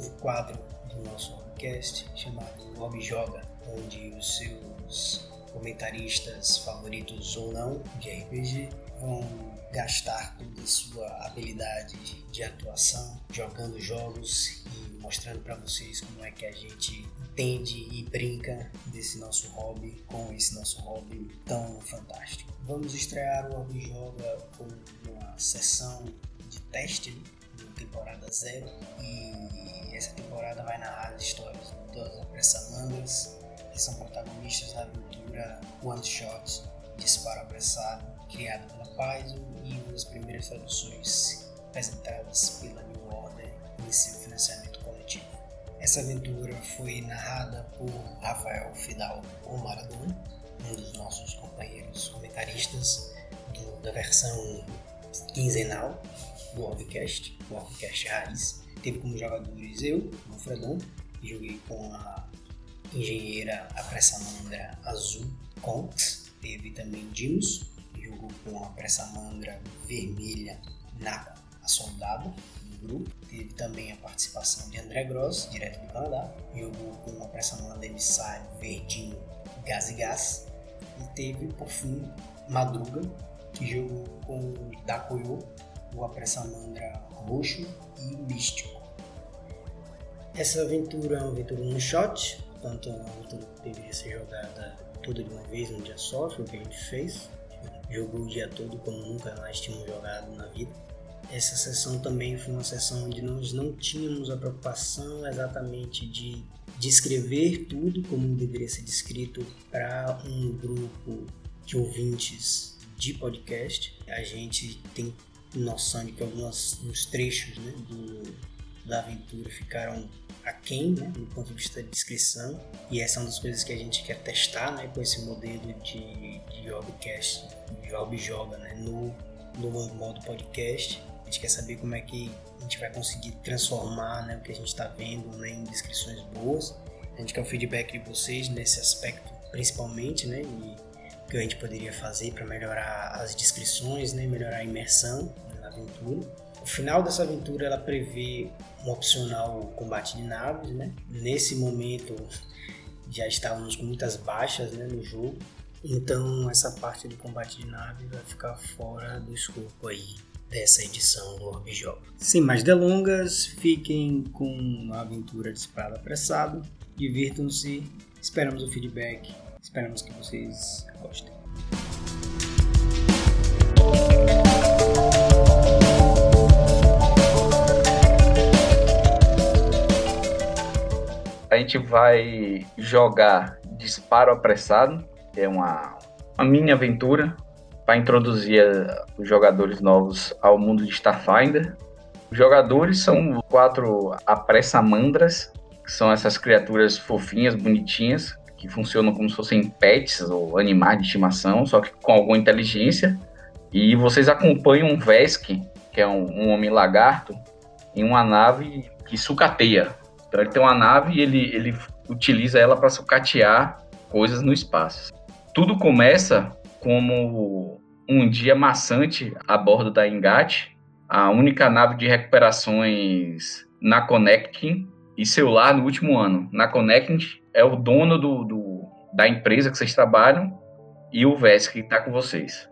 novo quadro do nosso podcast chamado Orbe Joga, onde os seus comentaristas favoritos ou não de RPG vão gastar toda a sua habilidade de atuação jogando jogos e mostrando para vocês como é que a gente entende e brinca desse nosso hobby com esse nosso hobby tão fantástico. Vamos estrear o Hobby Joga com uma sessão de teste da temporada zero. E essa temporada vai narrar as histórias das apressamandras que são protagonistas da aventura One Shot Disparo Apressado, criada pela Paizo e uma das primeiras traduções apresentadas pela New Order em seu financiamento coletivo. Essa aventura foi narrada por Rafael Fidal ou Maradona, um dos nossos companheiros comentaristas do, da versão quinzenal do Orbcast, o Orbcast Raiz. Teve como jogadores eu, o Fredon, joguei com a engenheira Apressamandra Azul Conks, teve também Dimos, jogou com a Pressamandra Vermelha Nako, a soldada do grupo. Teve também a participação de André Gross, direto do Canadá, jogou com a Pressamandra Emissário Verdinho Gás e Gás. E teve, por fim, Madruga, que jogou com Dakoyo, o Apressamandra Roxo e Místico. Essa aventura é uma aventura no shot, portanto é uma aventura que deveria ser jogada tudo de uma vez num dia só, foi o que a gente fez. Jogou o dia todo como nunca nós tínhamos jogado na vida. Essa sessão também foi uma sessão onde nós não tínhamos a preocupação exatamente de descrever tudo como deveria ser descrito para um grupo de ouvintes de podcast. A gente tem noção de que alguns trechos né, do, da aventura ficaram aquém, né, do ponto de vista de descrição, e essa é uma das coisas que a gente quer testar, né, com esse modelo de, de Obcast, de Objoga, né, no, no modo podcast. A gente quer saber como é que a gente vai conseguir transformar né, o que a gente está vendo né, em descrições boas. A gente quer o feedback de vocês nesse aspecto, principalmente, né, e que a gente poderia fazer para melhorar as descrições, né, melhorar a imersão na aventura. O final dessa aventura ela prevê um opcional combate de naves, né? Nesse momento já estávamos com muitas baixas né, no jogo, então essa parte do combate de naves vai ficar fora do escopo aí dessa edição do Orb Joga. Sem mais delongas, fiquem com a aventura de espada apressado, divirtam-se, esperamos o feedback, esperamos que vocês gostem. a gente vai jogar Disparo Apressado, é uma, uma mini aventura para introduzir os jogadores novos ao mundo de Starfinder. Os jogadores são quatro apressamandras, que são essas criaturas fofinhas, bonitinhas, que funcionam como se fossem pets ou animais de estimação, só que com alguma inteligência. E vocês acompanham um Vesk, que é um, um homem lagarto, em uma nave que sucateia, então ele tem uma nave e ele, ele utiliza ela para sucatear coisas no espaço. Tudo começa como um dia maçante a bordo da Engate, a única nave de recuperações na Connecting e seu lar no último ano. Na Connecting é o dono do, do da empresa que vocês trabalham e o Vesk que está com vocês.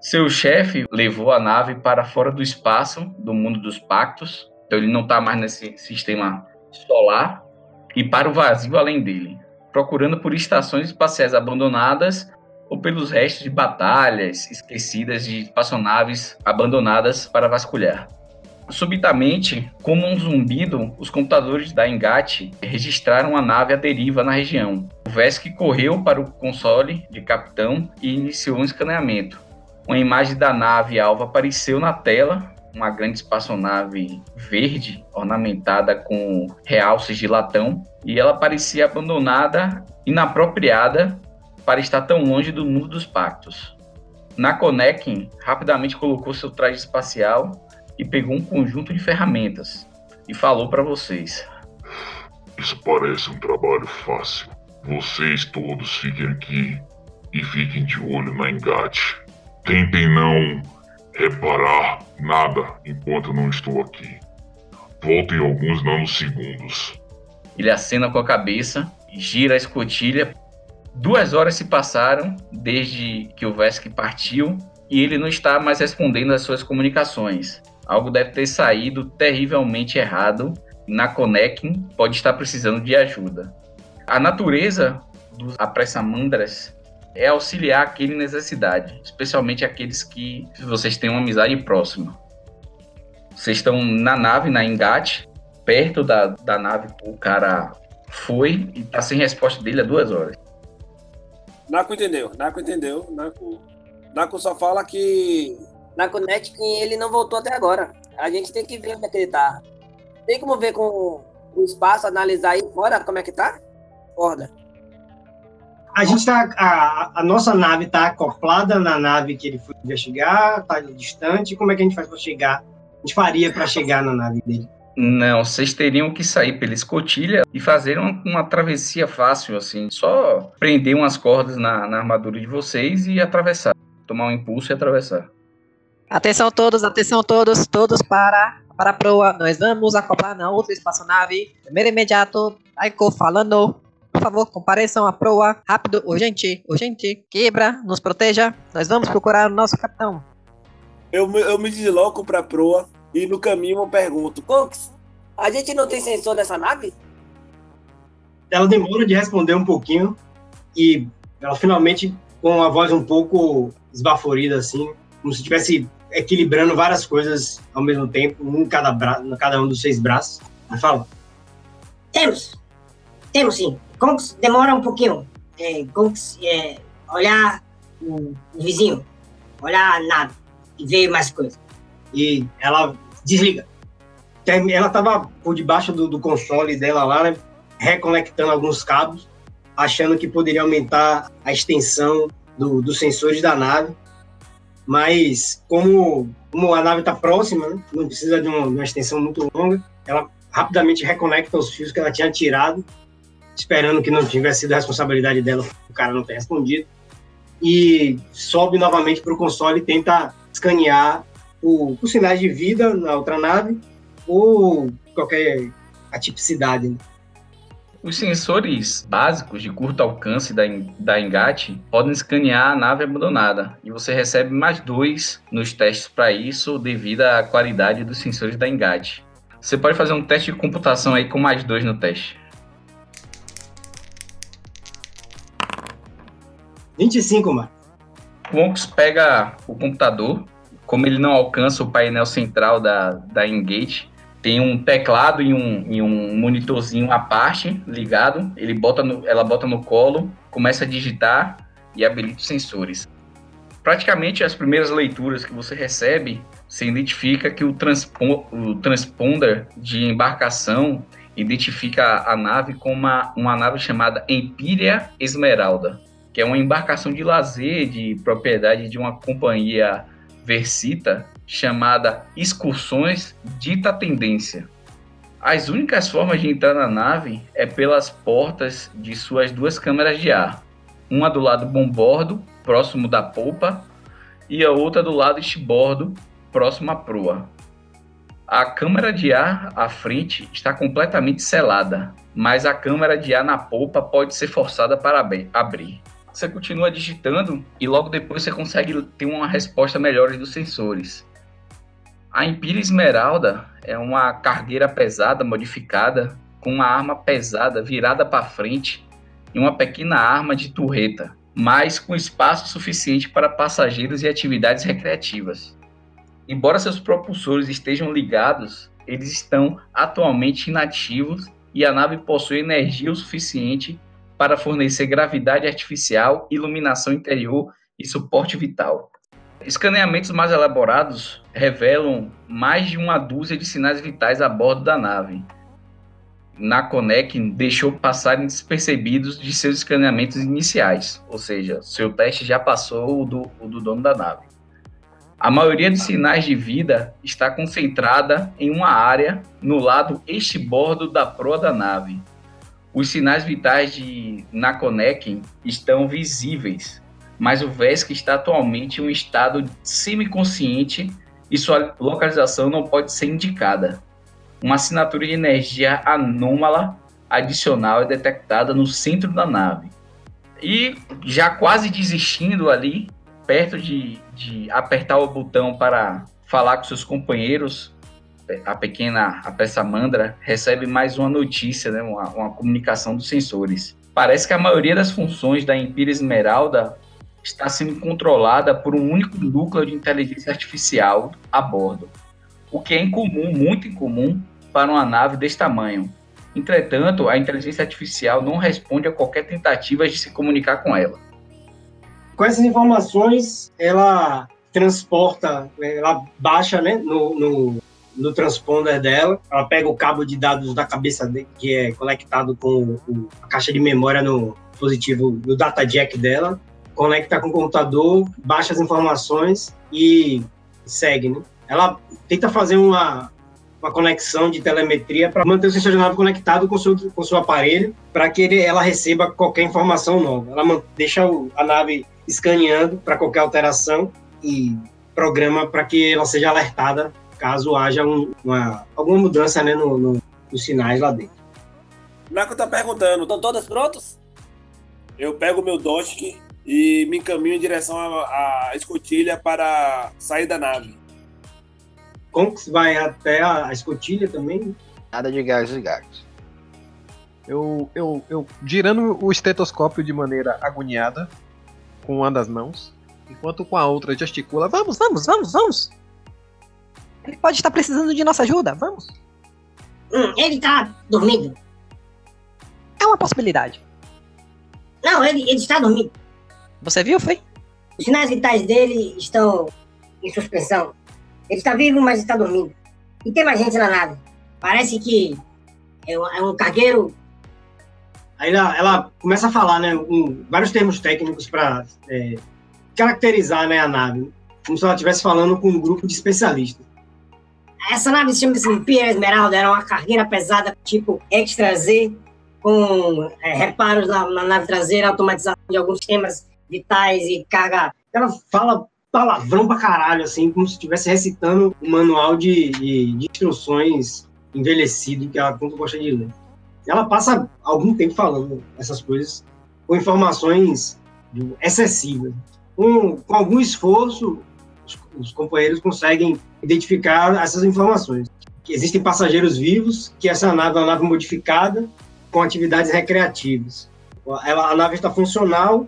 Seu chefe levou a nave para fora do espaço, do mundo dos pactos, então ele não está mais nesse sistema solar e para o vazio além dele, procurando por estações espaciais abandonadas ou pelos restos de batalhas esquecidas de espaçonaves abandonadas para vasculhar. Subitamente, como um zumbido, os computadores da Engate registraram a nave à deriva na região. O Vesk correu para o console de capitão e iniciou um escaneamento. Uma imagem da nave alva apareceu na tela uma grande espaçonave verde ornamentada com realces de latão e ela parecia abandonada, inapropriada para estar tão longe do mundo dos pactos. Nakonekin rapidamente colocou seu traje espacial e pegou um conjunto de ferramentas. e falou para vocês. Isso parece um trabalho fácil. Vocês todos fiquem aqui e fiquem de olho na engate. Tentem não reparar nada enquanto eu não estou aqui. Voltem alguns nanosegundos. Ele acena com a cabeça, gira a escotilha. Duas horas se passaram desde que o Vesk partiu e ele não está mais respondendo às suas comunicações. Algo deve ter saído terrivelmente errado. Na Connection pode estar precisando de ajuda. A natureza dos apressamandras é auxiliar aquele necessidade, especialmente aqueles que vocês têm uma amizade próxima. Vocês estão na nave, na engate, perto da, da nave, o cara foi e tá sem resposta dele há duas horas. Naco entendeu, Naco entendeu. Naco, Naco só fala que. Naco Net ele não voltou até agora. A gente tem que ver onde é que ele tá. Tem como ver com o espaço, analisar aí fora como é que tá? Corda a gente tá. A, a, nossa nave está acoplada na nave que ele foi investigar, está distante. Como é que a gente faz para chegar? A gente faria para chegar na nave dele? Não, vocês teriam que sair pela escotilha e fazer uma, uma travessia fácil, assim. Só prender umas cordas na, na armadura de vocês e atravessar. Tomar um impulso e atravessar. Atenção todos, atenção todos, todos para, para a proa. Nós vamos acoplar na outra espaçonave. Primeiro imediato, Aiko falando. Por favor, compareçam à proa. Rápido, urgente, urgente. Quebra, nos proteja. Nós vamos procurar o nosso capitão. Eu, eu me desloco pra proa e no caminho eu pergunto: Cox, a gente não tem sensor nessa nave? Ela demora de responder um pouquinho e ela finalmente, com a voz um pouco esbaforida, assim, como se estivesse equilibrando várias coisas ao mesmo tempo, um em cada, bra cada um dos seis braços, ela fala: Temos, temos sim. Conks demora um pouquinho. É, Conks é, olhar o, o, vizinho, olhar nada e ver mais coisas. E ela desliga. Ela estava por debaixo do, do, console dela lá, né, reconectando alguns cabos, achando que poderia aumentar a extensão do, dos sensores da nave. Mas como, como a nave está próxima, né, não precisa de uma, de uma extensão muito longa, ela rapidamente reconecta os fios que ela tinha tirado esperando que não tivesse sido a responsabilidade dela, o cara não ter respondido. E sobe novamente para o console e tenta escanear os sinais de vida na outra nave ou qualquer atipicidade. Né? Os sensores básicos de curto alcance da, da Engate podem escanear a nave abandonada e você recebe mais dois nos testes para isso devido à qualidade dos sensores da Engate. Você pode fazer um teste de computação aí com mais dois no teste. 25, mano. O Onix pega o computador, como ele não alcança o painel central da, da Engage, tem um teclado e um, e um monitorzinho à parte ligado. Ele bota no, ela bota no colo, começa a digitar e habilita os sensores. Praticamente as primeiras leituras que você recebe, você identifica que o, transpo, o transponder de embarcação identifica a nave como uma, uma nave chamada Empírea Esmeralda que é uma embarcação de lazer de propriedade de uma companhia Versita chamada Excursões Dita Tendência. As únicas formas de entrar na nave é pelas portas de suas duas câmeras de ar, uma do lado bombordo, próximo da polpa, e a outra do lado estibordo, próximo à proa. A câmara de ar à frente está completamente selada, mas a câmara de ar na polpa pode ser forçada para abrir você continua digitando e logo depois você consegue ter uma resposta melhor dos sensores. A Empira Esmeralda é uma cargueira pesada modificada com uma arma pesada virada para frente e uma pequena arma de turreta, mas com espaço suficiente para passageiros e atividades recreativas. Embora seus propulsores estejam ligados, eles estão atualmente inativos e a nave possui energia o suficiente para fornecer gravidade artificial, iluminação interior e suporte vital. Escaneamentos mais elaborados revelam mais de uma dúzia de sinais vitais a bordo da nave. Na deixou passarem despercebidos de seus escaneamentos iniciais, ou seja, seu teste já passou o do, o do dono da nave. A maioria dos sinais de vida está concentrada em uma área no lado este-bordo da proa da nave. Os sinais vitais de Nakoneken estão visíveis, mas o Vesk está atualmente em um estado semiconsciente e sua localização não pode ser indicada. Uma assinatura de energia anômala adicional é detectada no centro da nave. E já quase desistindo ali, perto de, de apertar o botão para falar com seus companheiros, a pequena a peça Mandra recebe mais uma notícia, né, uma, uma comunicação dos sensores. Parece que a maioria das funções da Empira Esmeralda está sendo controlada por um único núcleo de inteligência artificial a bordo, o que é incomum, muito incomum, para uma nave desse tamanho. Entretanto, a inteligência artificial não responde a qualquer tentativa de se comunicar com ela. Com essas informações, ela transporta, ela baixa né, no, no, no transponder dela, ela pega o cabo de dados da cabeça dele, que é conectado com a caixa de memória no dispositivo, no data jack dela, conecta com o computador, baixa as informações e segue, né? Ela tenta fazer uma, uma conexão de telemetria para manter o sensor conectado com o seu, com o seu aparelho, para que ele, ela receba qualquer informação nova. Ela deixa o, a nave escaneando para qualquer alteração e programa para que ela seja alertada caso haja um, uma, alguma mudança né, no, no, nos sinais lá dentro. Naco tá perguntando, Estão todos prontos? eu pego o meu Dosk e me encaminho em direção à, à escotilha para sair da nave. Conks vai até a, a escotilha também. Nada de gags e gags. Eu, eu, eu girando o estetoscópio de maneira agoniada, com uma das mãos, enquanto com a outra gesticula. Vamos, vamos, vamos, vamos! Ele pode estar precisando de nossa ajuda, vamos! Hum, ele tá dormindo. É uma possibilidade. Não, ele, ele está dormindo. Você viu, foi? Os sinais vitais dele estão em suspensão. Ele está vivo, mas está dormindo. E tem mais gente na nave. Parece que é um, é um cargueiro. Aí ela, ela começa a falar, né, um- vários termos técnicos para caracterizar né, a nave, como se ela estivesse falando com um grupo de especialistas. Essa nave se chama-se Empira Esmeralda. Era uma cargueira pesada, tipo Extra Z, com é, reparos na, na nave traseira, automatização de alguns sistemas vitais e carga. Ela fala palavrão pra caralho, assim, como se estivesse recitando um manual de, de- de instruções envelhecido que ela tanto gosta de ler. Ela passa algum tempo falando essas coisas com informações excessivas. Com, com algum esforço, os, os companheiros conseguem identificar essas informações. Que existem passageiros vivos, que essa nave é uma nave modificada com atividades recreativas. Ela, a nave está funcional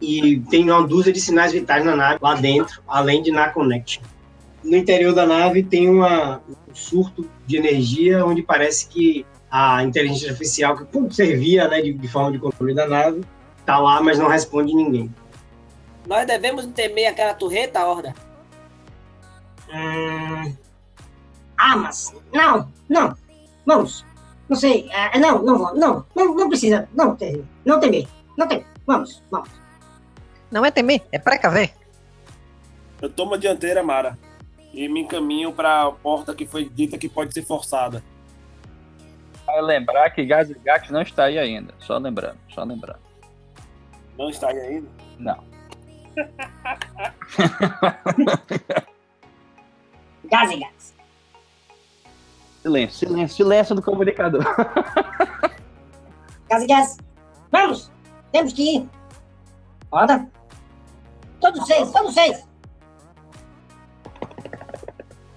e tem uma dúzia de sinais vitais na nave lá dentro, além de na connection. No interior da nave tem uma, um surto de energia onde parece que a inteligência artificial que pô, servia né, de, de forma de controle da nave está lá, mas não responde ninguém. Nós devemos temer aquela torreta, Horda. Hum... Ah, mas. Não, não. Vamos. Não sei. é, não, não vou. Não, não, não precisa. Não. Não temer. Não temer. Vamos, vamos. Não é temer, é precaver. Eu tomo a dianteira, Mara, e me encaminho para a porta que foi dita que pode ser forçada. Vai lembrar que Gás e Gax não está aí ainda. Só lembrando, só lembrando. Não está aí ainda? Não. Gás e gás. Silêncio, silêncio, silêncio do comunicador. Gás e gás. Vamos. Temos que ir. Roda. Todos seis, todos seis.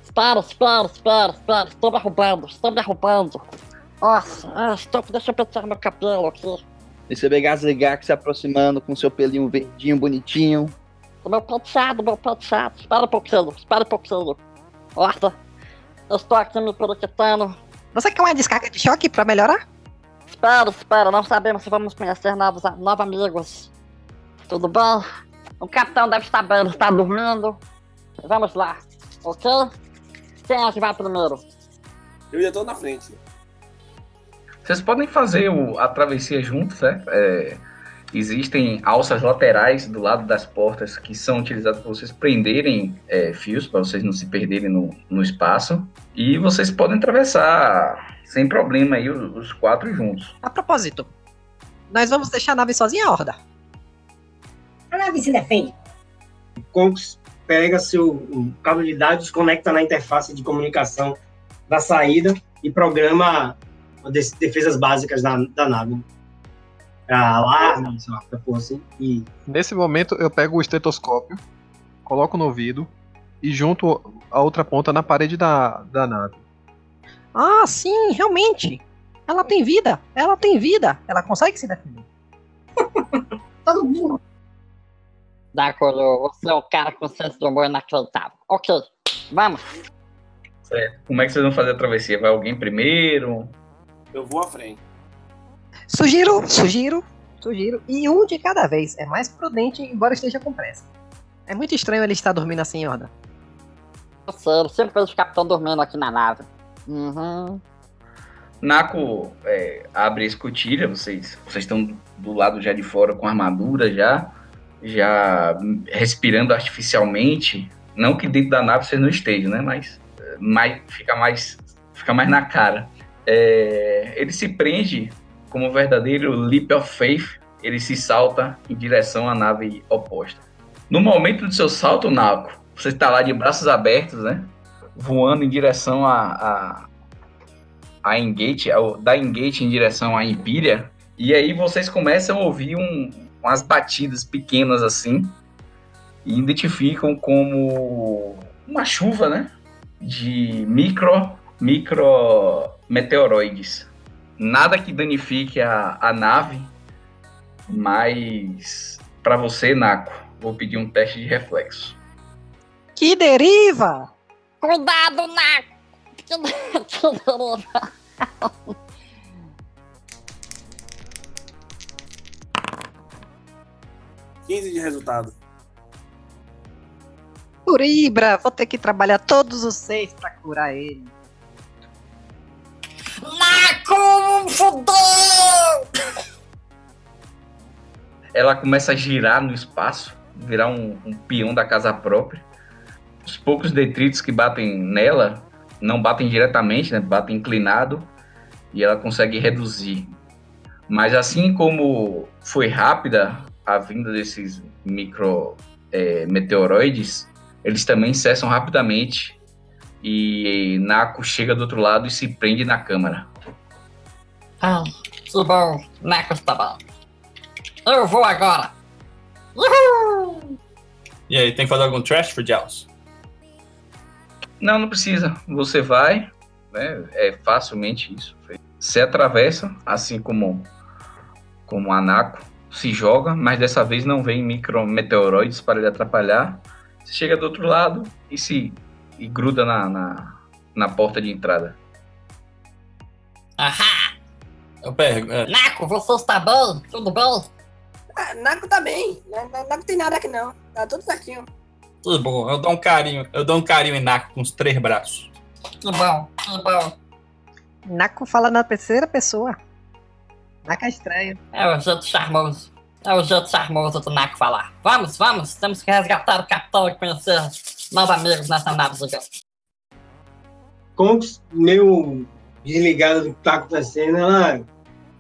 Espera, espera, espera, espera. Estou me arrumando, estou me arrumando. Nossa, ah, estou... deixa eu pentear meu cabelo aqui. Esse Vegas Gax se aproximando com seu pelinho verdinho, bonitinho. O meu penteado, meu penteado. Espera um pouquinho, espera um pouquinho. Horta, eu estou aqui me periquitando. Você quer uma descarga de choque pra melhorar? Espera, espera, não sabemos se vamos conhecer novos, novos amigos. Tudo bom? O capitão deve estar bem, ele está dormindo. Vamos lá, ok? Quem é que vai primeiro? Eu já estou na frente. Vocês podem fazer o- a travessia juntos, né? É, Existem alças laterais do lado das portas que são utilizadas para vocês prenderem é, fios, para vocês não se perderem no, no espaço. E vocês podem atravessar sem problema aí os, os quatro juntos. A propósito, nós vamos deixar a nave sozinha, Horda? A nave se defende. Conks pega seu o cabo de dados, conecta na interface de comunicação da saída e programa as defesas básicas da, da nave. Pra alarme, sei lá, pra porra assim. E Nesse momento eu pego o estetoscópio, coloco no ouvido e junto a outra ponta na parede da, da nave. Ah, sim, realmente. Ela tem vida, ela tem vida. Ela consegue se defender. Todo mundo. Dakoro, você é um cara com senso de humor inacreditável. Ok, vamos. Certo. Como é que vocês vão fazer a travessia? Vai alguém primeiro? Eu vou à frente. Sugiro, sugiro, sugiro. E um de cada vez. É mais prudente, embora esteja com pressa. É muito estranho ele estar dormindo assim, Horda. Eu sei, eu sempre vejo o capitão dormindo aqui na nave. Uhum. Naco é, abre a escotilha, vocês, vocês estão do lado já de fora com armadura já, já respirando artificialmente. Não que dentro da nave vocês não estejam, né? Mas, é, mais, fica, mais, fica mais na cara. É, ele se prende como um verdadeiro leap of faith. Ele se salta em direção à nave oposta. No momento do seu salto, Naco, você está lá de braços abertos, né? Voando em direção a, a, a Engate, da Engate em direção à Empíria. E aí vocês começam a ouvir um- umas batidas pequenas assim. E identificam como uma chuva, né? De micro, micro meteoroides. Nada que danifique a, a nave, mas para você, Naco, vou pedir um teste de reflexo. Que deriva! Cuidado, Naco! Que- que deriva. 15 de resultado. Uribra, vou ter que trabalhar todos os seis pra curar ele. Naco, fudeu! ela começa a girar no espaço, virar um, um peão da casa própria. Os poucos detritos que batem nela não batem diretamente, né? batem inclinado e ela consegue reduzir. Mas assim como foi rápida a vinda desses micro eh, meteoroides, eles também cessam rapidamente e Nako chega do outro lado e se prende na câmara. Ah, que bom. Naco está bom. Eu vou agora. Uhul! E aí, tem que fazer algum trash for Jaws? Não, não precisa. Você vai, né? É facilmente isso. Você atravessa, assim como como a Nako, se joga, mas dessa vez não vem micrometeoroides para lhe atrapalhar. Você chega do outro lado e se e gruda na, na, na porta de entrada. Ahá! Eu pergunto. é, Naco, você está bem? Tudo bem? Ah, Naco tá bem. Na- na- Naco tem nada aqui não. Tá tudo certinho. tudo bom, eu dou um carinho. Eu dou um carinho em Naco com os três braços. Que bom, que bom. Naco fala na terceira pessoa. É estranho. É o jeito charmoso. É o jeito charmoso do Naco falar. Vamos, vamos, temos que resgatar o capitão e conhecer novos amigos nessa nave gigante. Conks, meio desligada do que tá acontecendo, ela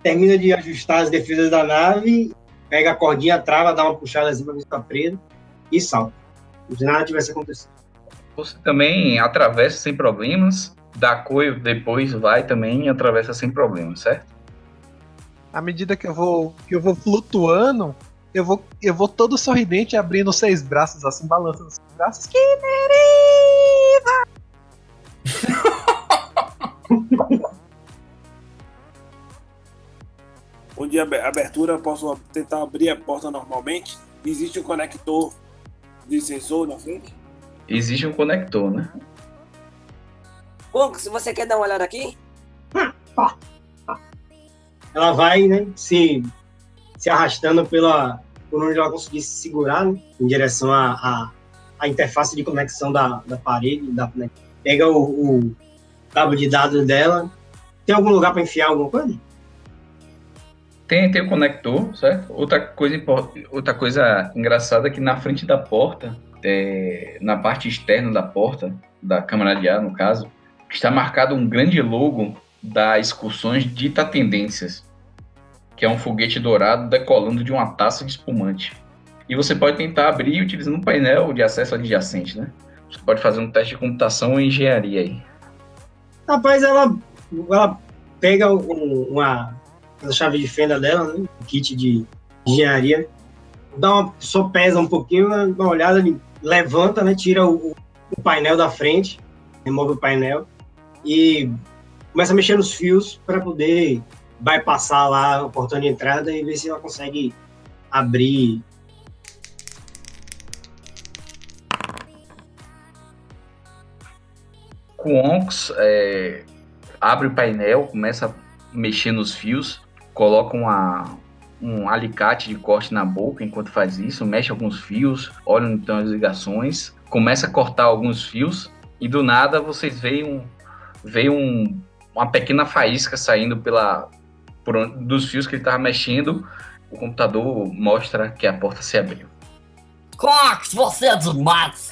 termina de ajustar as defesas da nave, pega a cordinha, trava, dá uma puxada assim pra ver se tá preso e salta. Como se nada tivesse acontecido. Você também atravessa sem problemas. Da coio depois vai também e atravessa sem problemas, certo? À medida que eu vou, que eu vou flutuando, eu vou, eu vou todo sorridente abrindo seis braços, assim, balançando os braços. Que deriva! Onde a abe- abertura, eu posso tentar abrir a porta normalmente. Existe um conector de sensor na frente. Existe um conector, né? Conco, se você quer dar uma olhada aqui, Ela vai, né, se, se arrastando pela, por onde ela conseguir se segurar, né, em direção à à interface de conexão da, da parede, da, né, pega o, o cabo de dados dela. Tem algum lugar para enfiar alguma coisa? Tem, tem o conector, certo? Outra coisa, outra coisa engraçada é que na frente da porta, é, na parte externa da porta, da câmara de ar, no caso, está marcado um grande logo da Excursões Dita Tendências, que é um foguete dourado decolando de uma taça de espumante. E você pode tentar abrir utilizando um painel de acesso adjacente, né? Você pode fazer um teste de computação ou engenharia aí. Rapaz, ela, ela pega um- uma a chave de fenda dela, né? Um kit de engenharia, dá uma, só pesa um pouquinho, dá uma olhada, levanta, né? Tira o, o painel da frente, remove o painel e começa a mexer nos fios para poder bypassar lá o portão de entrada e ver se ela consegue abrir. O Onx é, abre o painel, começa a mexer nos fios, coloca uma, um alicate de corte na boca enquanto faz isso, mexe alguns fios, olha então as ligações, começa a cortar alguns fios e do nada vocês veem, um, veem um, uma pequena faísca saindo pela, por onde- dos fios que ele estava mexendo. O computador mostra que a porta se abriu. Cox, você é demais!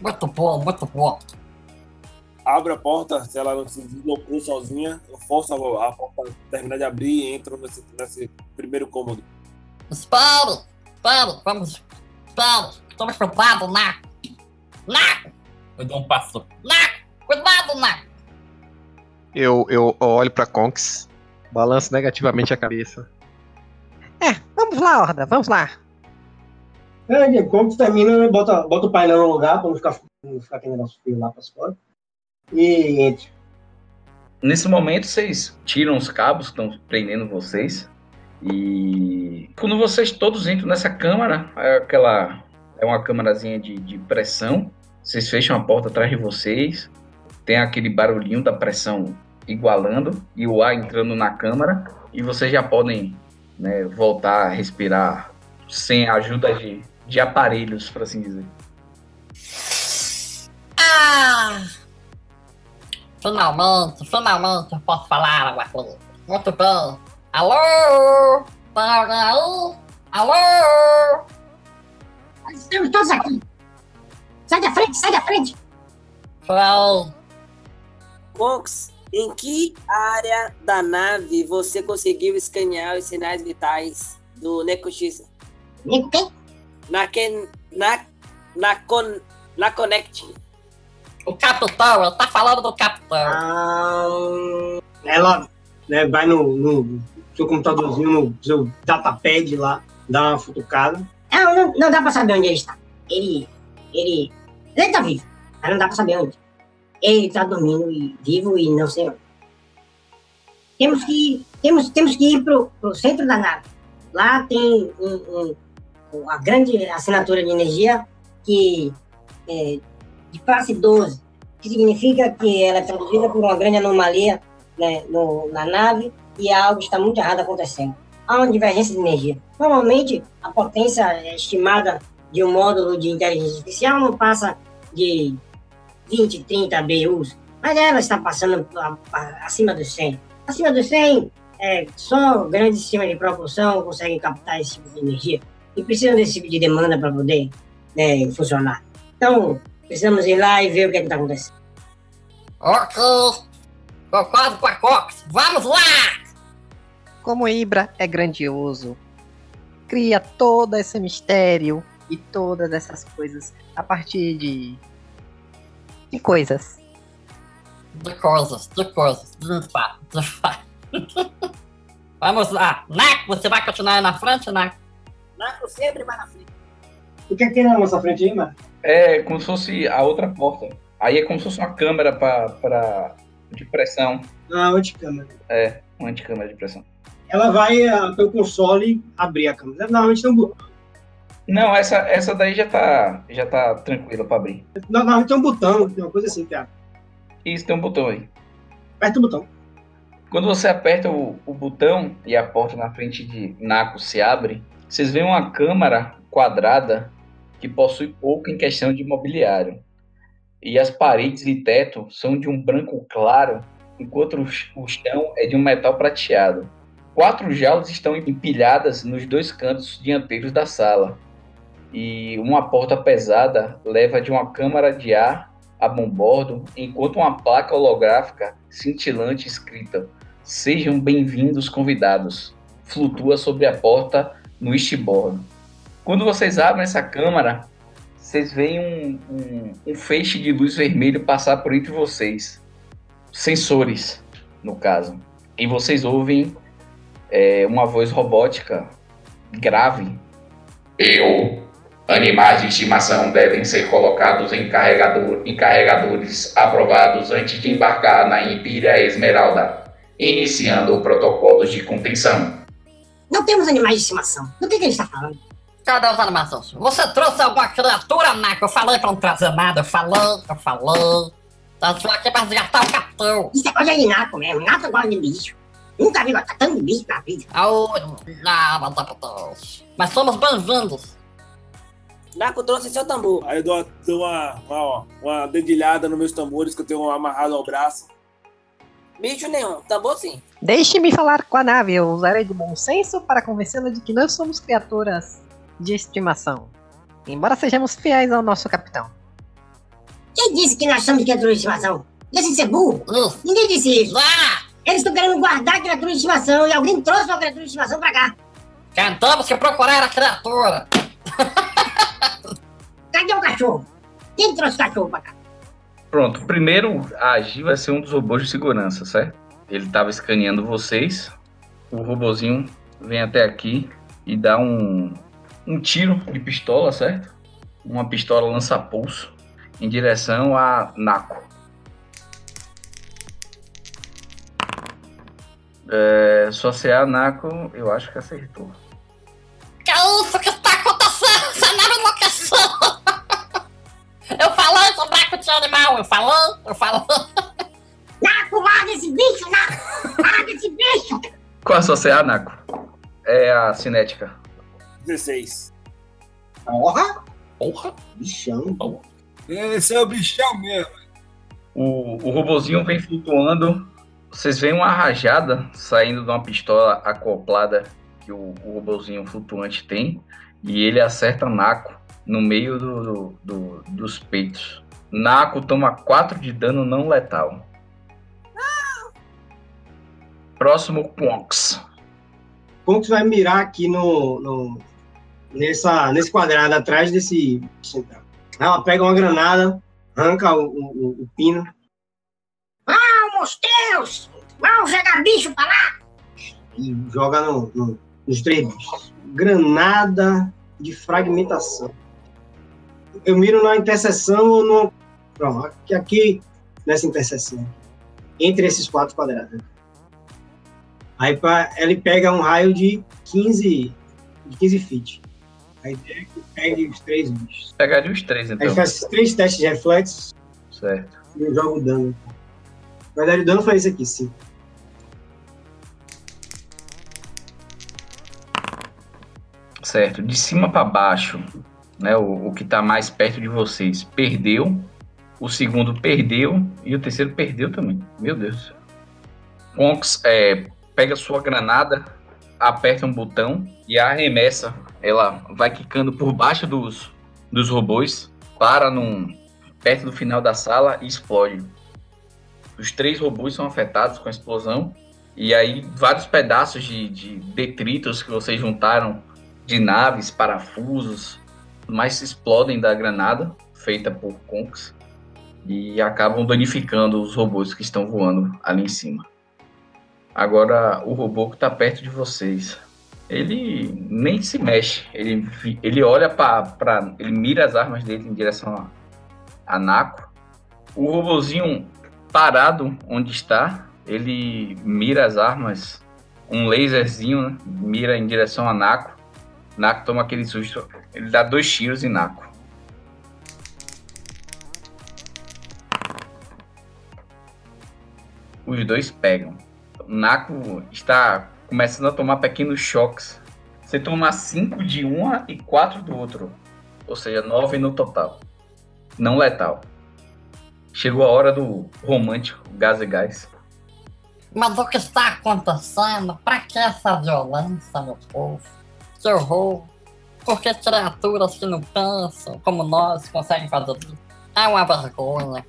Muito bom, muito bom. Abro a porta, se ela não se deslocou sozinha, eu forço a, a porta terminar de abrir e entro nesse, nesse primeiro cômodo. Espere! Espere, vamos. Espere! Tome cuidado, Naco! Naco! Eu dou um passo. Naco! Cuidado, Naco! Eu, eu olho pra Conks, balanço negativamente a cabeça. Vamos lá, Horda, vamos lá. É, quando termina, né, bota, bota o painel no lugar para não ficar, não ficar aquele negócio fio lá para fora. E entre. Nesse momento, vocês tiram os cabos que estão prendendo vocês. E quando vocês todos entram nessa câmara, é aquela. É uma câmarazinha de, de pressão. Vocês fecham a porta atrás de vocês. Tem aquele barulhinho da pressão igualando e o ar entrando na câmara. E vocês já podem né, voltar a respirar sem a ajuda de, de aparelhos, por assim dizer. Ah! Finalmente, finalmente eu posso falar alguma coisa. Muito bem. Alô? Tem alguém aí? Alô? Estamos todos aqui. Sai da frente, sai da frente. Foi. Conks, em que área da nave você conseguiu escanear os sinais vitais do? Nego quem? Na, que, na, na, con, na Connect. O capitão, ele tá falando do capitão. Ah, ela né, vai no, no seu computadorzinho, no seu datapad lá, dá uma futucada. Não, não, não dá pra saber onde ele está. Ele. Ele. Ele tá vivo, mas não dá pra saber onde. Ele tá dormindo e vivo e não onde. Temos que. Temos, temos que ir pro, pro centro da nave. Lá tem um, um- uma grande assinatura de energia que é de classe 12, que significa que ela é produzida por uma grande anomalia né, no- na nave e algo está muito errado acontecendo. Há uma divergência de energia. Normalmente, a potência estimada de um módulo de inteligência artificial não passa de 20, 30 BUs, mas ela está passando acima dos 100. Acima dos 100, é, só grandes sistemas de propulsão conseguem captar esse tipo de energia e precisam desse tipo de demanda para poder né, funcionar. Então, precisamos ir lá e ver o que é está acontecendo. Ok. Concordo com a Cox. Vamos lá! Como Ibra é grandioso, cria todo esse mistério e todas essas coisas a partir de. De coisas. De coisas, de coisas, de fato, de fato. Vamos lá. Naco, você vai continuar aí na frente, Naco? Naco sempre vai na frente. O que é que tem na nossa frente aí, mano? É como se fosse a outra porta. Aí é como se fosse uma câmera pra, pra, de pressão. Ah, anticâmera. É, uma anticâmera de pressão. Ela vai ah, pelo console abrir a câmera. Normalmente tem um botão. Não, essa, essa daí já tá, já tá tranquila pra abrir. Normalmente tem um botão, tem uma coisa assim, cara. Isso, tem um botão aí. Aperta o botão. Quando você aperta o, o botão e a porta na frente de Naco se abre, vocês veem uma câmara quadrada que possui pouco em questão de mobiliário. E as paredes e teto são de um branco claro, enquanto o chão é de um metal prateado. quatro jaulas estão empilhadas nos dois cantos dianteiros da sala. E uma porta pesada leva de uma câmara de ar a bom bordo, enquanto uma placa holográfica cintilante escrita Sejam bem-vindos convidados flutua sobre a porta no eastboard. Quando vocês abrem essa câmara, vocês veem um, um, um feixe de luz vermelho passar por entre vocês. Sensores, no caso. E vocês ouvem é, uma voz robótica grave. Eu. Animais de estimação devem ser colocados em, carregador, em carregadores aprovados antes de embarcar na Impíria Esmeralda, iniciando protocolos de contenção. Não temos animais de estimação. Do que, que ele está falando? Cadê os animações? Você trouxe alguma criatura, Naco? Eu falei pra não trazer nada. Eu falei, eu falei. Tá só aqui pra resgatar o capitão. Isso é coisa de Naco mesmo. Naco gosta de bicho. Nunca vi gostar tanto de bicho na vida. Oh, não, mas tá. Mas somos bem-vindos. Naco trouxe seu tambor. Aí eu dou, dou uma, uma, uma dedilhada nos meus tambores que eu tenho amarrado ao braço. Bicho nenhum, tambor sim. Deixe-me falar com a nave. Eu usarei do bom senso para convencê-la de que não somos criaturas de estimação. Embora sejamos fiéis ao nosso capitão. Quem disse que nós somos criaturas de estimação? Deixa de ser burro. Ninguém disse isso. Eles estão querendo guardar criatura de estimação e alguém trouxe uma criatura de estimação pra cá. Cantamos que procurar a criatura. Cadê o cachorro? Quem trouxe o cachorro pra cá? Pronto, primeiro a agir vai ser um dos robôs de segurança, certo? Ele estava escaneando vocês. O robozinho vem até aqui e dá um, um tiro de pistola, certo? Uma pistola lança-pulso em direção a Naco. É, só se a Naco, eu acho que acertou. Eu falei, eu falei. Naco, larga esse bicho, Naco! Larga esse bicho! Qual a sua CA, Naco? É a cinética. 16. Porra! Porra! Bichão. Esse é o bichão mesmo. O, o robozinho vem flutuando. Vocês veem uma rajada saindo de uma pistola acoplada que o, o robozinho flutuante tem. E ele acerta Naco no meio do, do- do- dos peitos. Naco toma 4 de dano não letal. Próximo, Ponks. Você vai mirar aqui no, no- nessa, nesse quadrado atrás desse central? Ela pega uma granada, arranca o, o- o pino, Vamos, Deus! Vamos jogar bicho pra lá! e joga no- no- nos três bichos. Granada de fragmentação. Eu miro na interseção ou no. Pronto, aqui, aqui nessa interseção. Entre esses quatro quadrados. Aí pra, ele pega um raio de 15, de 15 feet. Aí pega, os três bichos. Pegaria os três, então. Aí faz três testes de reflexos Certo. e eu jogo o dano. Na verdade, o dano foi esse aqui, sim. Certo. De cima para baixo, né? O, o que tá mais perto de vocês perdeu. O segundo perdeu. E o terceiro perdeu também. Meu Deus. Ponks é, pega sua granada, aperta um botão e a arremessa. Ela vai quicando por baixo dos, dos robôs, para num, perto do final da sala e explode. Os três robôs são afetados com a explosão. E aí, vários pedaços de, de detritos que vocês juntaram de naves, parafusos, mas explodem da granada feita por Conks e acabam danificando os robôs que estão voando ali em cima. Agora, o robô que está perto de vocês, ele nem se mexe, ele, ele olha para. Ele mira as armas dele em direção a, a Naco. O robozinho parado onde está, ele mira as armas, um laserzinho, né, mira em direção a Naco. Naco toma aquele susto, ele dá dois tiros em Naco. Os dois pegam. O Naco está começando a tomar pequenos choques. Você toma 5 de uma e 4 do outro. Ou seja, 9 no total. Não letal. Chegou a hora do romântico, gás e gás. Mas o que está acontecendo? Pra que essa violência, meu povo? Que horror! Por que criaturas que não pensam como nós conseguem fazer isso? É uma vergonha.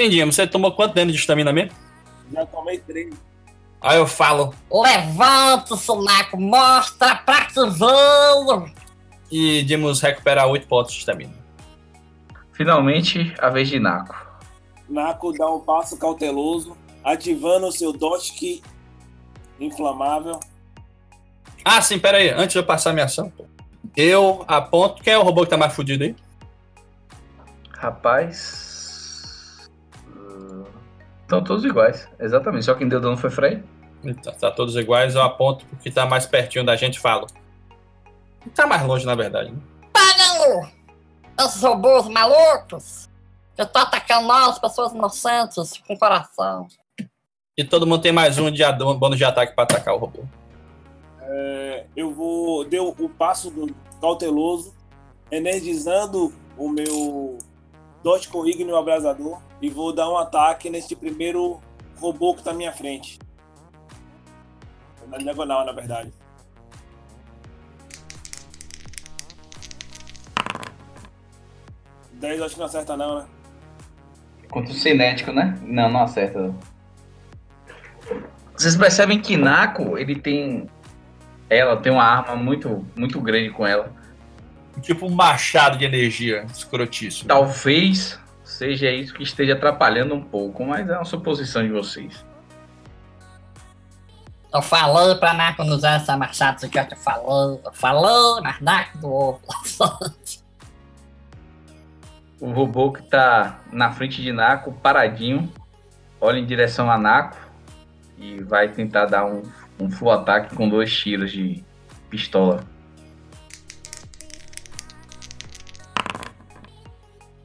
Sim, Dima, você tomou quanto dano de estamina mesmo? Já tomei três. Aí eu falo. Levante-se, Naco, mostra pra que veio! E Dimos recuperar 8 pontos de estamina. Finalmente, a vez de Naco. Naco dá um passo cauteloso, ativando o seu Dotic inflamável. Ah, sim, pera aí. Antes de eu passar minha ação. Eu aponto. Quem é o robô que tá mais fudido aí? Rapaz. Estão todos iguais. Exatamente. Só quem deu dano foi Frey. Então, tá todos iguais, eu aponto pro que tá mais pertinho da gente e falo. Tá mais longe, na verdade. Né? Parem! Esses robôs malucos! Que estão atacando nós, pessoas inocentes, com coração. E todo mundo tem mais um de um bônus de ataque pra atacar o robô. É, eu vou. Deu o passo do cauteloso, energizando o meu Dot com Ígneo Abrasador e vou dar um ataque nesse primeiro robô que tá à minha frente. Na diagonal, na verdade. Dez acho que não acerta não, né? Contra o cinético, né? Não, não acerta. Vocês percebem que Nako, ele tem. Ela tem uma arma muito, muito grande com ela. Tipo um machado de energia escrotíssimo. Talvez seja isso que esteja atrapalhando um pouco, mas é uma suposição de vocês. Eu falei pra Naco não usar essa machado que eu te falei. Eu falei, mas Naco do ovo. O robô que tá na frente de Nako, paradinho, olha em direção a Nako e vai tentar dar um, um full ataque com dois tiros de pistola.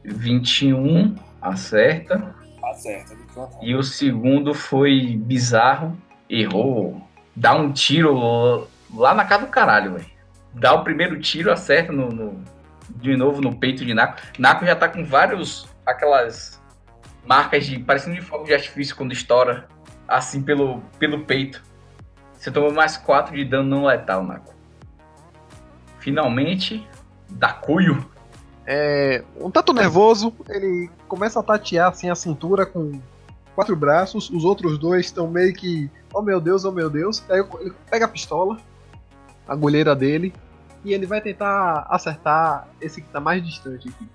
21 acerta. Acerta. E o segundo foi bizarro, errou. Dá um tiro lá na cara do caralho, velho. Dá o primeiro tiro, acerta no, no- de novo no peito de Naco. Naco já tá com vários, aquelas marcas de, parecendo de fogo de artifício quando estoura, assim pelo, pelo peito. Você tomou mais 4 de dano não letal, Naco. Finalmente, da cuio. É, um tanto nervoso, ele começa a tatear assim a cintura com quatro braços, os outros dois estão meio que, oh meu Deus, oh meu Deus. Aí ele pega a pistola, a agulheira dele, e ele vai tentar acertar esse que tá mais distante aqui.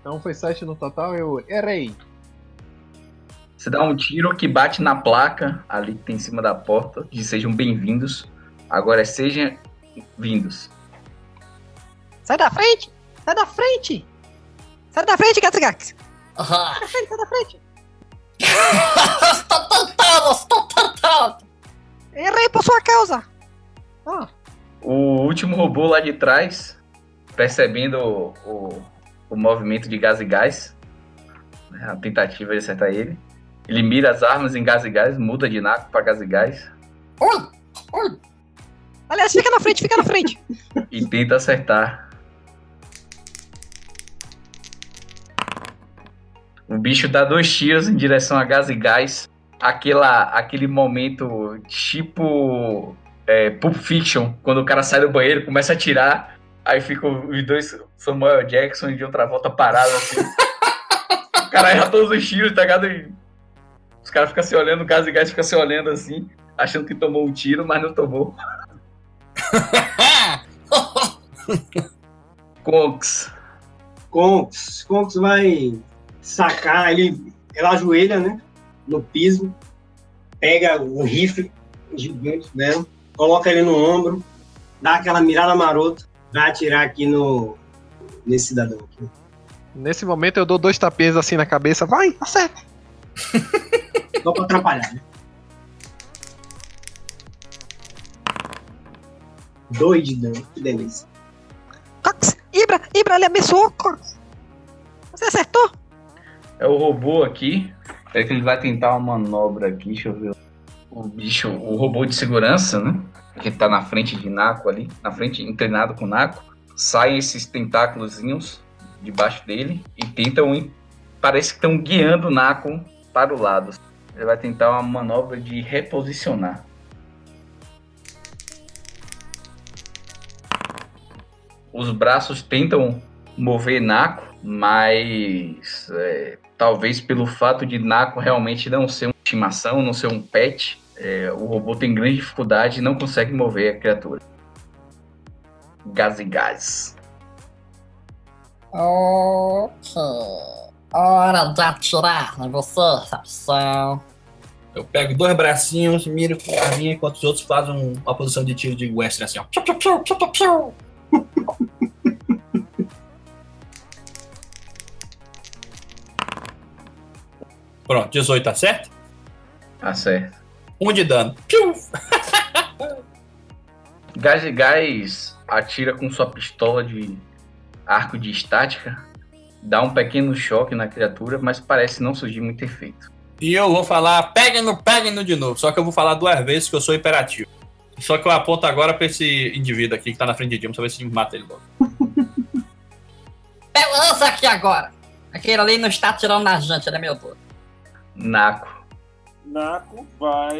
Então foi 7 no total, eu errei. Você dá um tiro que bate na placa ali que tem em cima da porta, de sejam bem-vindos. Agora sejam vindos. Sai da frente! Sai da frente! Sai da frente, Gatagax! Ah, Sai da frente, sai da frente! estou tentando, estou tentando! Errei por sua causa! O último robô lá de trás, percebendo o, o, o movimento de gás e gás, né, a tentativa de acertar ele, ele mira as armas em gás e gás, muda de naco para gás e gás Ui, ui. Aliás, fica na frente, fica na frente! e tenta acertar. O bicho dá dois tiros em direção a gás e gás. Aquela, aquele momento tipo é, Pulp Fiction, quando o cara sai do banheiro, começa a atirar, aí ficam os dois Samuel Jackson de outra volta parados assim. o cara erra todos os tiros, tá ligado? Os caras ficam se olhando, o gás e gás fica se olhando assim, achando que tomou um tiro, mas não tomou. Conks. Conks. Conks vai sacar, ele, ela ajoelha, né? No piso, pega o rifle gigante dela, coloca ele no ombro, dá aquela mirada marota, vai atirar aqui no nesse cidadão aqui. Nesse momento eu dou dois tapinhas assim na cabeça, vai, acerta! Só pra atrapalhar, né? Dano, que delícia. Cox! Ibra! Ibra, ele abençoou, Cox! Você acertou? É o robô aqui. Espera que ele vai tentar uma manobra aqui, deixa eu ver. O bicho, o robô de segurança, né? Que tá na frente de Naco ali, na frente, inclinado com Naco. Saem esses tentáculozinhos debaixo dele e tentam. ir- Parece que estão guiando o Naco para o lado. Ele vai tentar uma manobra de reposicionar. Os braços tentam mover Naco, mas é, talvez pelo fato de Naco realmente não ser uma estimação, não ser um pet, é, o robô tem grande dificuldade e não consegue mover a criatura. Gás e gás. Ok. Hora de atirar em você, Sapsão. Eu pego dois bracinhos, miro com a arminha, enquanto os outros fazem um- uma posição de tiro de western assim, ó. Pronto, 18 tá certo? Tá certo. Um de dano. Piu! Gás e gás atira com sua pistola de arco de estática, dá um pequeno choque na criatura, mas parece não surgir muito efeito. E eu vou falar, peguem no, peguem no de novo. Só que eu vou falar duas vezes que eu sou imperativo. Só que eu aponto agora pra esse indivíduo aqui que tá na frente de Dilma, pra ver se mata ele logo. Esse aqui agora. Aquele ali não está atirando na gente, né, meu Deus? Naco. Naco vai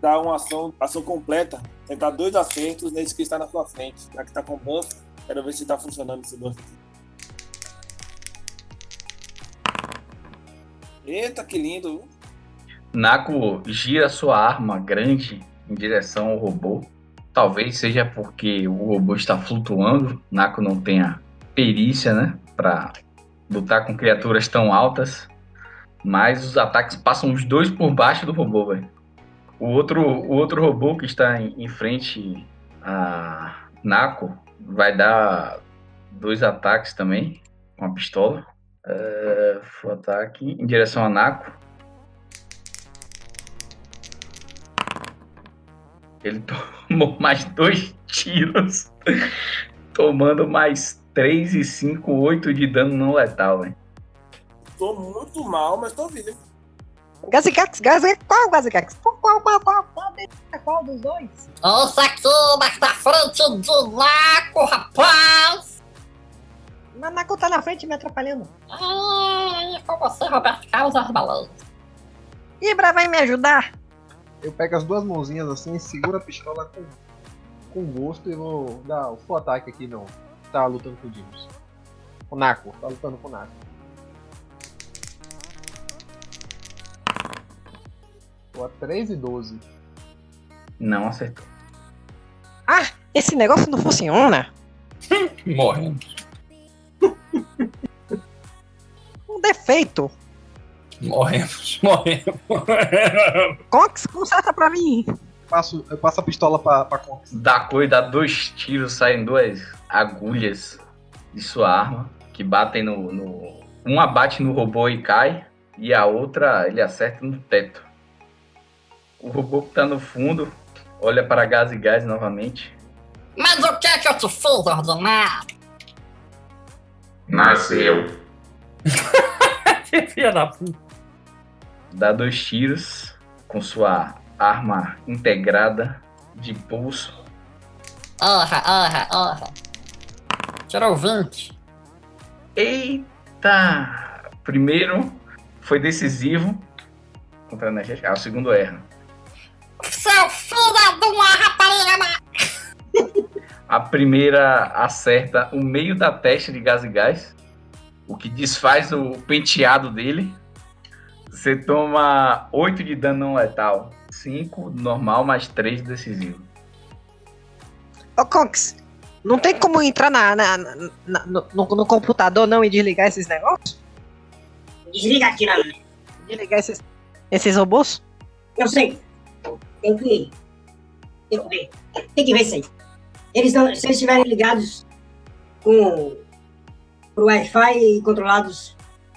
dar uma ação, ação completa. Tentar dois acertos nesse que está na sua frente. Já que tá com buff, quero ver se tá funcionando esse buff aqui. Eita, que lindo. Naco gira sua arma grande em direção ao robô. Talvez seja porque o robô está flutuando. Naco não tenha perícia, né? Pra lutar com criaturas tão altas. Mas os ataques passam os dois por baixo do robô, velho. O outro, o outro robô que está em, em frente a Naco vai dar dois ataques também com a pistola. Foi ataque em direção a Naco. Ele tomou mais dois tiros, tomando mais 3 e 5, 8 de dano não letal, velho. Tô muito mal, mas tô vivo. Gazigax, Gazigax, qual Gazigax? Qual, qual, qual, qual, qual, qual dos dois? Esse aqui, daqui da frente de Naco, rapaz! Nanako tá na frente me atrapalhando. Ai, com você, Roberto Carlos Arbalão. Ibra vai me ajudar. Eu pego as duas mãozinhas assim, seguro a pistola com, com gosto e vou dar o full ataque aqui no. Tá lutando com o Dinos. O Naco, tá lutando com o Naco. Tô a 13 e 12. Não acertou. Ah, esse negócio não funciona. Morrendo. Um defeito. Morremos, morremos. Cox, conserta pra mim. Passo, eu passo a pistola pra, pra Cox. Da cor dá dois tiros, saem duas agulhas de sua arma que batem no, no. Uma bate no robô e cai, e a outra ele acerta no teto. O robô que tá no fundo olha para gás e gás novamente. Mas o que é que eu te fiz, ordinário? Nasceu. filha da puta. Dá dois tiros com sua arma integrada de pulso. Honra, honra, honra. Tirou 20. Eita! Primeiro foi decisivo contra a energética. Ah, o segundo erra. Seu filho de uma rapariga, A primeira acerta o meio da testa de gás e gás, o que desfaz o penteado dele. Você toma 8 de dano não letal. 5 normal, mais 3 decisivo. Ô, Cox, não tem como entrar na, na- na- no, no- computador não e desligar esses negócios? Desliga aqui na Desligar esses, esses robôs? Eu sei. Tem que. Tem que ver. Tem que ver isso aí. Eles não, se eles estiverem ligados com o Wi-Fi e controlados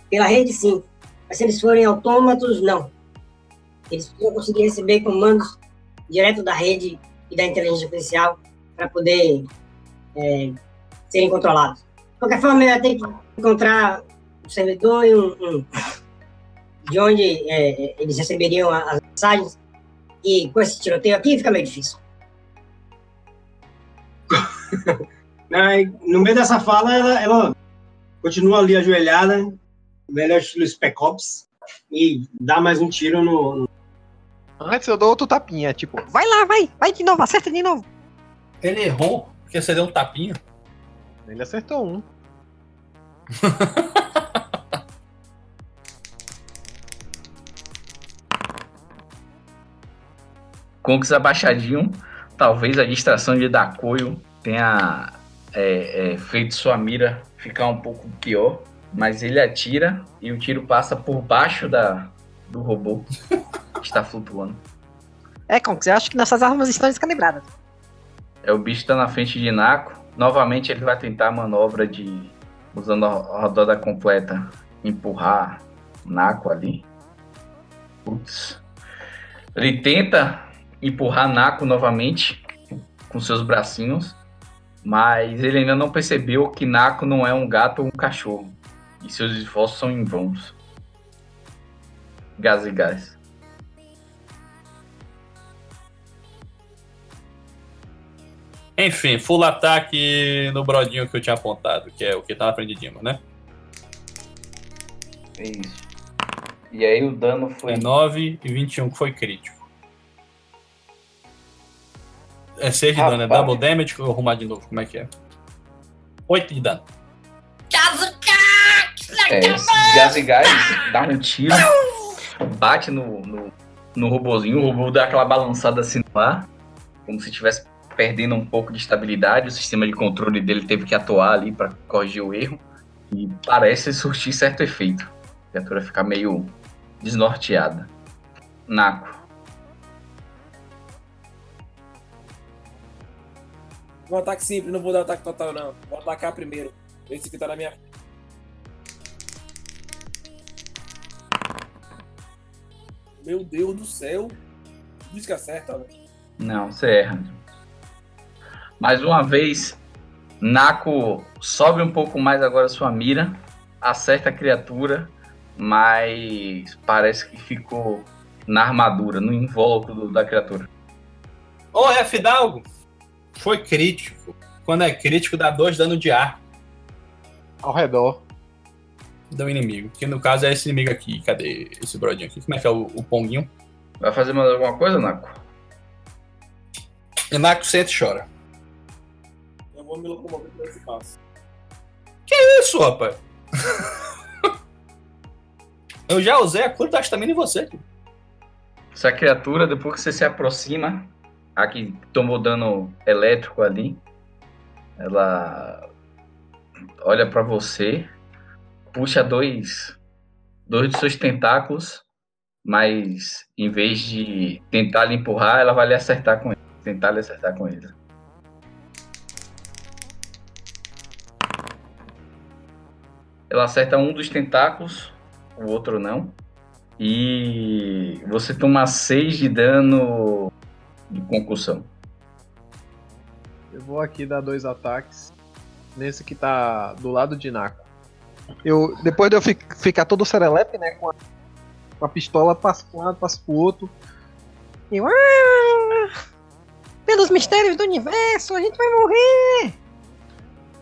pela rede, sim. Mas se eles forem autômatos, não. Eles precisam conseguir receber comandos direto da rede e da inteligência artificial para poder é, serem controlados. De qualquer forma, eu ter que encontrar um servidor e um, um- de onde é, eles receberiam as mensagens. E com esse tiroteio aqui fica meio difícil. Aí, no meio dessa fala, ela, ela continua ali ajoelhada, melhor estilo Spec Ops, e dá mais um tiro no. no- Antes eu dou outro tapinha, tipo, Vai lá, vai, vai de novo, acerta de novo. Ele errou, porque você deu um tapinha. ele acertou um. Conks abaixadinho, talvez a distração de Dacoio tenha é, é, feito sua mira ficar um pouco pior, mas ele atira e o tiro passa por baixo da, do robô que está flutuando. É, Conks, eu acho que nossas armas estão descalibradas. É o bicho tá na frente de Naco. Novamente ele vai tentar a manobra de usando a rodada completa, empurrar Naco ali. Putz. Ele tenta empurrar Naco novamente com seus bracinhos, mas ele ainda não percebeu que Naco não é um gato ou um cachorro. E seus esforços são em vãos. Gás e gás. Enfim, full ataque no brodinho que eu tinha apontado, que é o que tá na frente de Dima, né? É isso. E aí o dano foi. É 9 e 21, que foi crítico. É 6 de dano, é Rapaz. double damage que eu vou arrumar de novo, como é que é? 8 de dano. É, gás e gás dá um tiro, bate no, no, no robozinho, o robô dá aquela balançada assim no ar, como se estivesse perdendo um pouco de estabilidade, o sistema de controle dele teve que atuar ali para corrigir o erro, e parece surtir certo efeito. A criatura fica meio desnorteada. Naco. Um ataque simples, não vou dar ataque total, não. Vou atacar primeiro. Esse que tá na minha. Meu Deus do céu. Diz que acerta, velho. Não, você erra. Mais uma vez, Naco sobe um pouco mais agora sua mira, acerta a criatura, mas parece que ficou na armadura, no invólucro da criatura. Ô, é Fidalgo! Foi crítico. Quando é crítico, dá 2 dano de ar Ao redor. Do inimigo. Que no caso é esse inimigo aqui. Cadê esse brodinho aqui? Como é que é o, o Ponguinho? Vai fazer mais alguma coisa, Naco? E Naco sente e chora. Eu vou me locomover pra esse passo. Que isso, rapaz? Eu já usei a cura da estamina em você. Essa criatura, depois que você se aproxima, a que tomou dano elétrico ali, ela olha pra você, puxa dois, dois dos seus tentáculos, mas em vez de tentar lhe empurrar, ela vai lhe acertar com ele. Tentar lhe acertar com ele. Ela acerta um dos tentáculos, o outro não. E você toma 6 de dano de concussão. Eu vou aqui dar dois ataques. Nesse que tá do lado de Naco. Eu, depois de eu fi- ficar todo serelepe, né? Com a, com a pistola, passo pra um lado, passo pro outro. Eu, ah, pelos mistérios do universo, a gente vai morrer.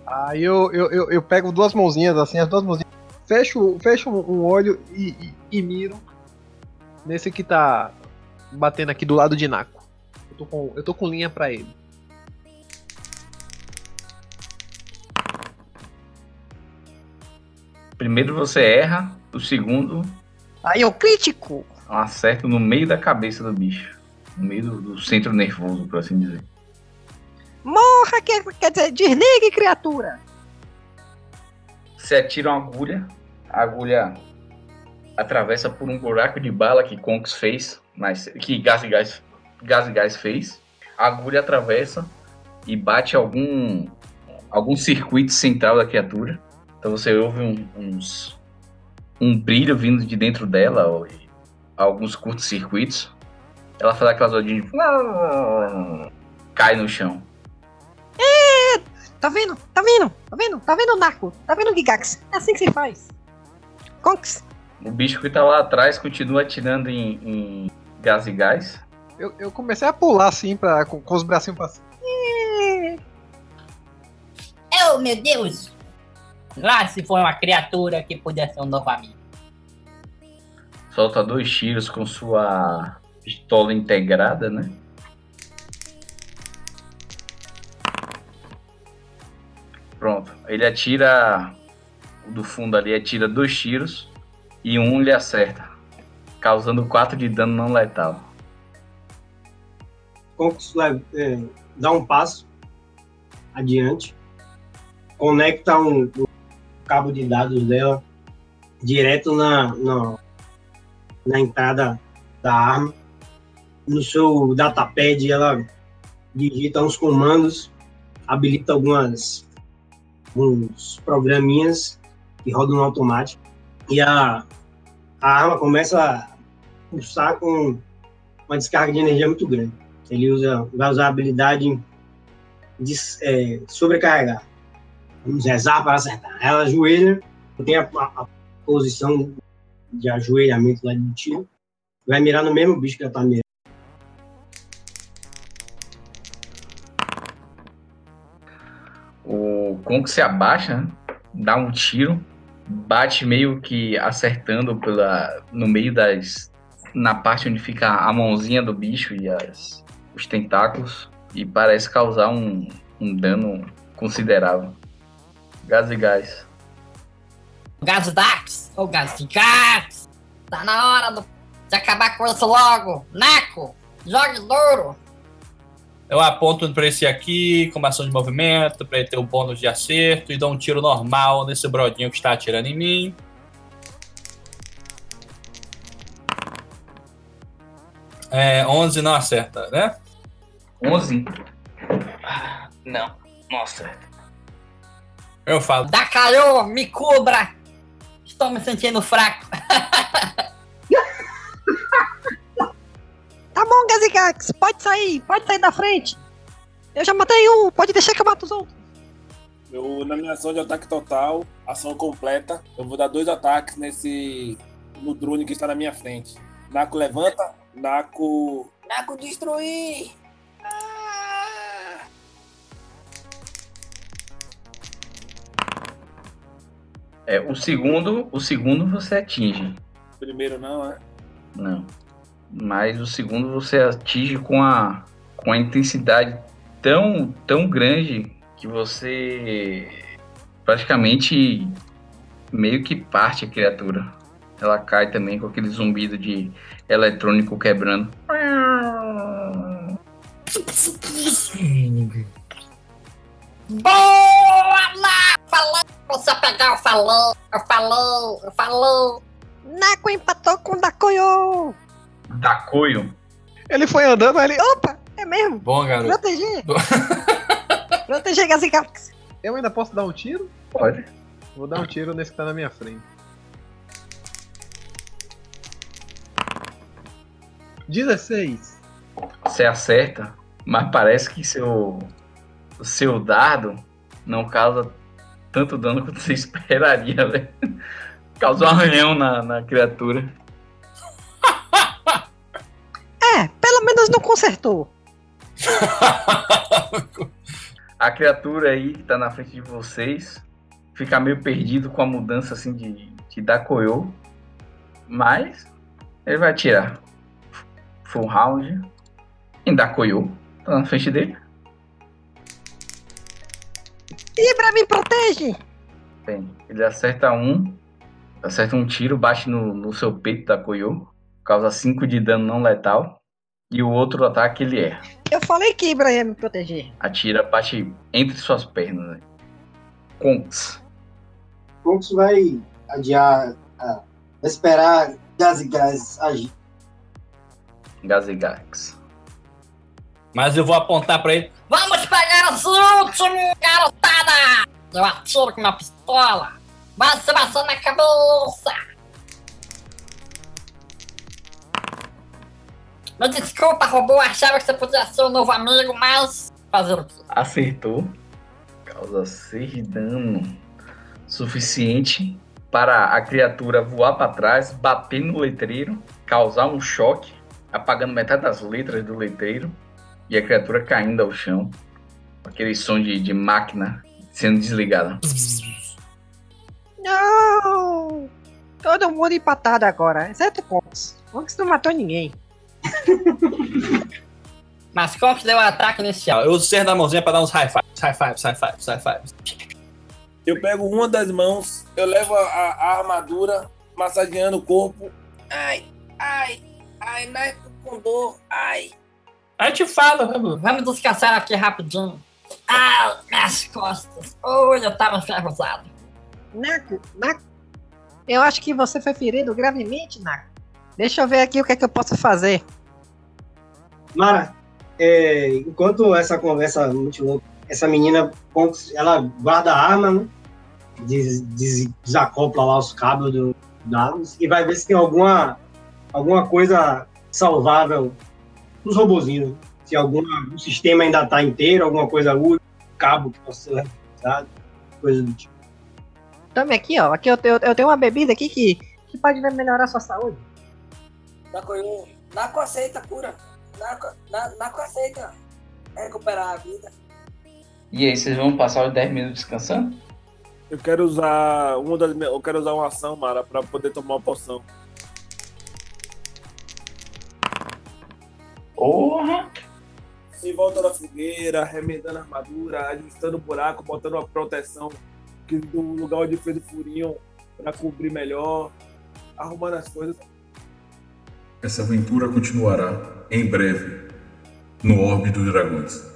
Aí eu, eu, eu, eu pego duas mãozinhas, assim, as duas mãozinhas. Fecho, fecho um olho e, e, e miro. Nesse que tá batendo aqui do lado de Naco. Eu tô com, eu tô com linha pra ele. Primeiro você erra, o segundo Aí o crítico. um acerto no meio da cabeça do bicho. No meio do, do centro nervoso, por assim dizer. Morra, quer, quer dizer, desligue, criatura. Você atira uma agulha, a agulha atravessa por um buraco de bala que Conks fez, mas que Gás e Gás, Gás, e Gás fez. A agulha atravessa e bate algum algum circuito central da criatura. Então você ouve um, uns um brilho vindo de dentro dela, ou alguns curtos circuitos. Ela faz aquelas ondinhas de... cai no chão. É, tá vendo? Tá vendo? Tá vendo? Tá vendo, Naco? Tá vendo, Gigax? É assim que se faz. Conks. O bicho que tá lá atrás continua atirando em, em gás e gás. Eu, eu comecei a pular assim, pra, com, com os bracinhos pra cima. Oh, meu Deus! Lá se for uma criatura que puder ser um novo amigo. Solta dois tiros com sua pistola integrada, né? Pronto. Ele atira do fundo ali, atira dois tiros e um lhe acerta, causando 4 de dano não letal. Leva- é, dá um passo adiante, conecta um, um cabo de dados dela direto na, na, na entrada da arma. No seu datapad, ela digita uns comandos, habilita algumas uns programinhas que rodam no automático e a, a arma começa a pulsar com uma descarga de energia muito grande. Ele usa, vai usar a habilidade de é, sobrecarregar. Vamos rezar para acertar. Ela ajoelha, tem a, a- a posição de ajoelhamento lá de tiro, vai mirar no mesmo bicho que ela tá mirando. O Kong se abaixa, né? dá um tiro, bate meio que acertando pela, no meio das. na parte onde fica a mãozinha do bicho e as, os tentáculos, e parece causar um, um dano considerável. Gás e gás. Gás Dax, ou Gás de Gax. Tá na hora do- de acabar com isso logo. Naco, jogue duro. Eu aponto pra esse aqui, com ação de movimento, pra ele ter o bônus de acerto, e dou um tiro normal nesse brodinho que está atirando em mim. É, 11 não acerta, né? 11? Não, não acerta. Eu falo. Dacaio, me cubra. Estou me sentindo fraco. Tá bom, Gazigax, pode sair, pode sair da frente. Eu já matei um, pode deixar que eu mato os outros. Eu, na minha ação de ataque total, ação completa, eu vou dar dois ataques nesse. no drone que está na minha frente. Naco levanta, Naco. Naco destruir! É, o segundo, o segundo você atinge. Primeiro não, é? Não. Mas o segundo você atinge com a, com a intensidade tão, tão grande que você praticamente meio que parte a criatura. Ela cai também com aquele zumbido de eletrônico quebrando. Boa lá! Falou! Você pegar, eu falou! Eu falou! Eu falou! Naco empatou com o Dakoyo. Dacoio. Ele foi andando, aí ele. Opa, é mesmo? Bom, garoto. Proteger. Proteger Gazigax. Eu ainda posso dar um tiro? Pode. Vou dar um tiro nesse que tá na minha frente. 16. Você acerta, mas parece que seu, o seu dardo não causa tanto dano quanto você esperaria, velho. Causa um arranhão na, na criatura. É, pelo menos não consertou. A criatura aí que tá na frente de vocês fica meio perdido com a mudança assim de, de Dakoyo. Mas ele vai atirar. Full round. Em Dakoyo. Tá na frente dele. Ibra, me protege. Bem, ele acerta um. Acerta um tiro, bate no, no seu peito da Koyo. Causa 5 de dano não letal. E o outro ataque ele erra. Eu falei que Ibra ia me proteger. Atira, bate entre suas pernas. Né? Conks. Conx vai adiar, ah, vai esperar e Gás agir. Gazigax. Mas eu vou apontar pra ele. Vamos pegar os últimos, garotada! Eu atiro com uma pistola. Vai se passar na cabeça! Me desculpa, robô. Achava que você podia ser um novo amigo, mas. Fazer o quê? Acertou. Causa 6 de dano. Suficiente para a criatura voar para trás, bater no letreiro, causar um choque, apagando metade das letras do letreiro e a criatura caindo ao chão. Aquele som de, de máquina sendo desligada. Não! Todo mundo empatado agora, exceto Conks. Conks não matou ninguém. Mas Conks deu o ataque inicial. Eu uso o ser da mãozinha pra dar uns high fives, high fives, high fives, high fives. Eu pego uma das mãos, eu levo a, a armadura, massageando o corpo. Ai, ai, ai, Naiko com dor, ai. Eu te falo, vamos. Vamos descansar aqui rapidinho. Ah, minhas costas. Oi, eu tava enferrujado. Naco, Naco. Eu acho que você foi ferido gravemente, Naco. Deixa eu ver aqui o que é que eu posso fazer. Mara, é, enquanto essa conversa muito louca, essa menina, ela guarda a arma, né? Des, des- desacopla lá os cabos do dados e vai ver se tem alguma, alguma coisa salvável nos robozinhos. Se algum o sistema ainda tá inteiro, alguma coisa útil, cabo que possa ser utilizado, coisa do tipo. Tome aqui, ó. Aqui eu tenho, eu tenho uma bebida aqui que, que pode melhorar a sua saúde. Naco, eu- Naco aceita cura. Naco, Na- Naco aceita recuperar a vida. E aí, vocês vão passar os 10 minutos descansando? Eu quero usar uma das minhas- eu quero usar uma ação, Mara, pra poder tomar uma poção. Porra! Em volta da fogueira, remendando a armadura, ajustando o buraco, botando uma proteção que do lugar onde fez o furinho pra cobrir melhor, arrumando as coisas. Essa aventura continuará em breve no Orbe dos Dragões.